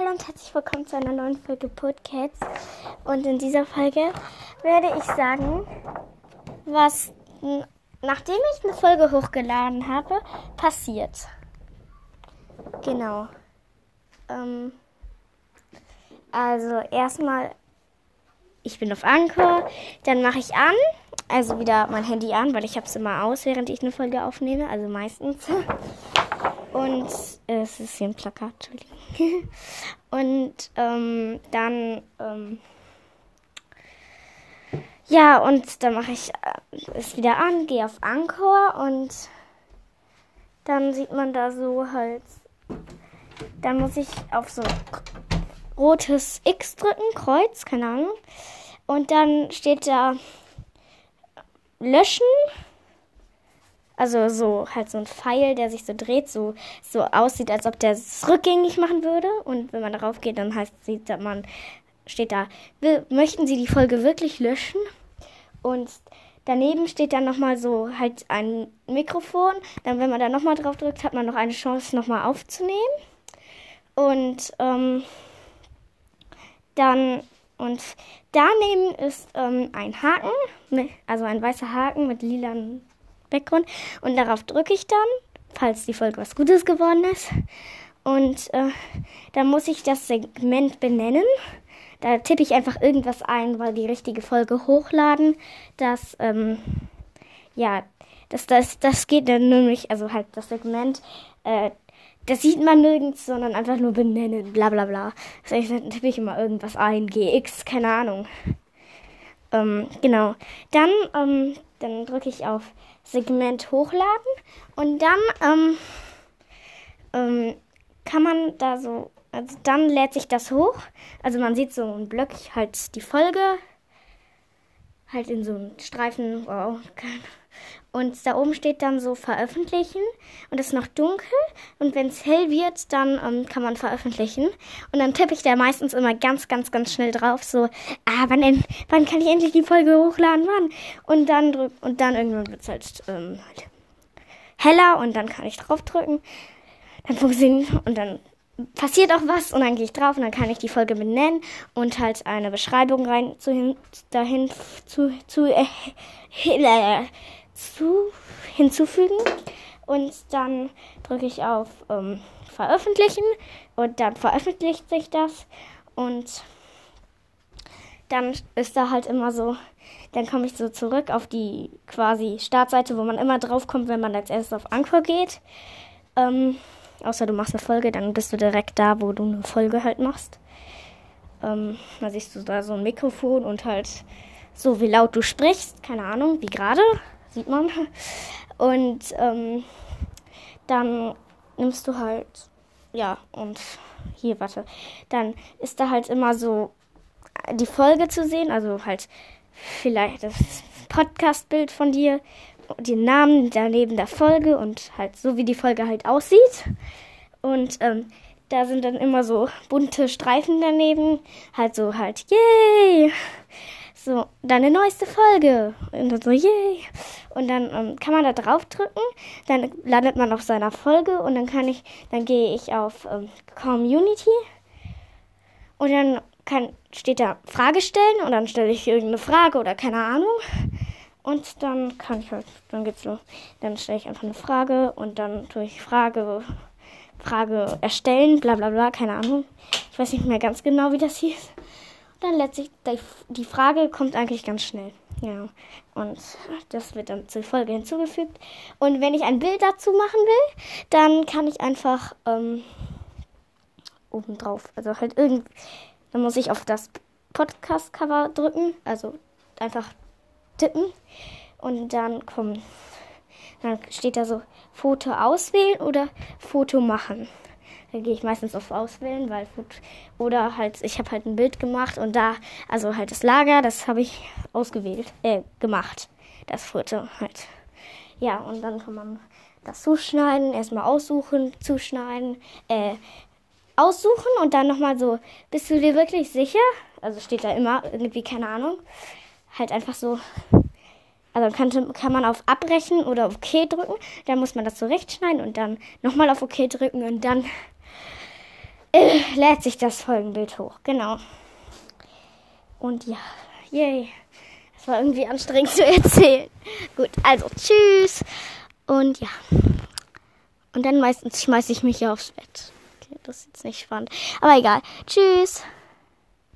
Hallo und herzlich willkommen zu einer neuen Folge Podcasts. Und in dieser Folge werde ich sagen, was nachdem ich eine Folge hochgeladen habe, passiert. Genau. Ähm, also erstmal, ich bin auf Anchor, dann mache ich an, also wieder mein Handy an, weil ich habe es immer aus, während ich eine Folge aufnehme, also meistens. Und äh, es ist hier ein Plakat, Entschuldigung. und ähm, dann, ähm, ja, und dann mache ich äh, es wieder an, gehe auf Anchor und dann sieht man da so halt, dann muss ich auf so rotes X drücken, Kreuz, keine Ahnung. Und dann steht da löschen also so halt so ein Pfeil, der sich so dreht, so, so aussieht, als ob der es rückgängig machen würde. Und wenn man darauf geht, dann heißt sieht man, steht da, möchten Sie die Folge wirklich löschen? Und daneben steht dann nochmal so halt ein Mikrofon. Dann, wenn man da nochmal drauf drückt, hat man noch eine Chance, nochmal aufzunehmen. Und ähm, dann und daneben ist ähm, ein Haken, also ein weißer Haken mit lilanen Background. Und darauf drücke ich dann, falls die Folge was Gutes geworden ist. Und äh, dann muss ich das Segment benennen. Da tippe ich einfach irgendwas ein, weil die richtige Folge hochladen. Das, ähm, ja, das, das, das geht dann nämlich, also halt das Segment, äh, das sieht man nirgends, sondern einfach nur benennen, bla bla bla. Das heißt, dann tippe ich immer irgendwas ein, GX, keine Ahnung. Ähm, genau. Dann, ähm, dann drücke ich auf Segment hochladen und dann ähm, ähm, kann man da so, also dann lädt sich das hoch. Also man sieht so ein Block halt die Folge halt in so einem Streifen. Wow. Und da oben steht dann so veröffentlichen. Und es ist noch dunkel. Und wenn es hell wird, dann ähm, kann man veröffentlichen. Und dann tippe ich da meistens immer ganz, ganz, ganz schnell drauf, so, ah, wann, denn, wann kann ich endlich die Folge hochladen, wann? Und dann drück, und dann irgendwann wird es halt ähm, heller. Und dann kann ich draufdrücken, dann funktioniert und dann passiert auch was. Und dann gehe ich drauf und dann kann ich die Folge benennen und halt eine Beschreibung rein zu, dahin zu, zu, äh, zu hinzufügen und dann drücke ich auf ähm, veröffentlichen und dann veröffentlicht sich das und dann ist da halt immer so, dann komme ich so zurück auf die quasi Startseite, wo man immer drauf kommt, wenn man als erstes auf Anchor geht. Ähm, außer du machst eine Folge, dann bist du direkt da, wo du eine Folge halt machst. Ähm, da siehst du da so ein Mikrofon und halt so, wie laut du sprichst. Keine Ahnung, wie gerade, sieht man. Und ähm, dann nimmst du halt, ja, und hier, warte. Dann ist da halt immer so die Folge zu sehen, also halt vielleicht das Podcast-Bild von dir den Namen daneben der Folge und halt so, wie die Folge halt aussieht. Und ähm, da sind dann immer so bunte Streifen daneben. Halt so halt, yay! So, deine neueste Folge. Und dann so, yay! Und dann ähm, kann man da drauf drücken. Dann landet man auf seiner Folge und dann kann ich, dann gehe ich auf ähm, Community. Und dann kann, steht da Frage stellen und dann stelle ich irgendeine Frage oder keine Ahnung. Und dann kann ich halt, dann geht's los. Dann stelle ich einfach eine Frage und dann tue ich Frage, Frage erstellen, bla bla bla, keine Ahnung. Ich weiß nicht mehr ganz genau, wie das hieß. Dann letztlich, die Frage kommt eigentlich ganz schnell. Ja. Und das wird dann zur Folge hinzugefügt. Und wenn ich ein Bild dazu machen will, dann kann ich einfach ähm, oben drauf, also halt irgendwie, dann muss ich auf das Podcast-Cover drücken, also einfach tippen und dann kommen, dann steht da so Foto auswählen oder Foto machen. Da gehe ich meistens auf Auswählen, weil Foto, oder halt, ich habe halt ein Bild gemacht und da, also halt das Lager, das habe ich ausgewählt, äh, gemacht. Das Foto halt. Ja, und dann kann man das zuschneiden, erstmal aussuchen, zuschneiden, äh, aussuchen und dann nochmal so, bist du dir wirklich sicher? Also steht da immer irgendwie, keine Ahnung halt einfach so. Also kann, kann man auf Abbrechen oder auf OK drücken. Dann muss man das zurechtschneiden und dann nochmal auf OK drücken und dann äh, lädt sich das Folgenbild hoch. Genau. Und ja, yay. Das war irgendwie anstrengend zu erzählen. Gut, also tschüss. Und ja. Und dann meistens schmeiße ich mich ja aufs Bett. Okay, das ist jetzt nicht spannend. Aber egal. Tschüss.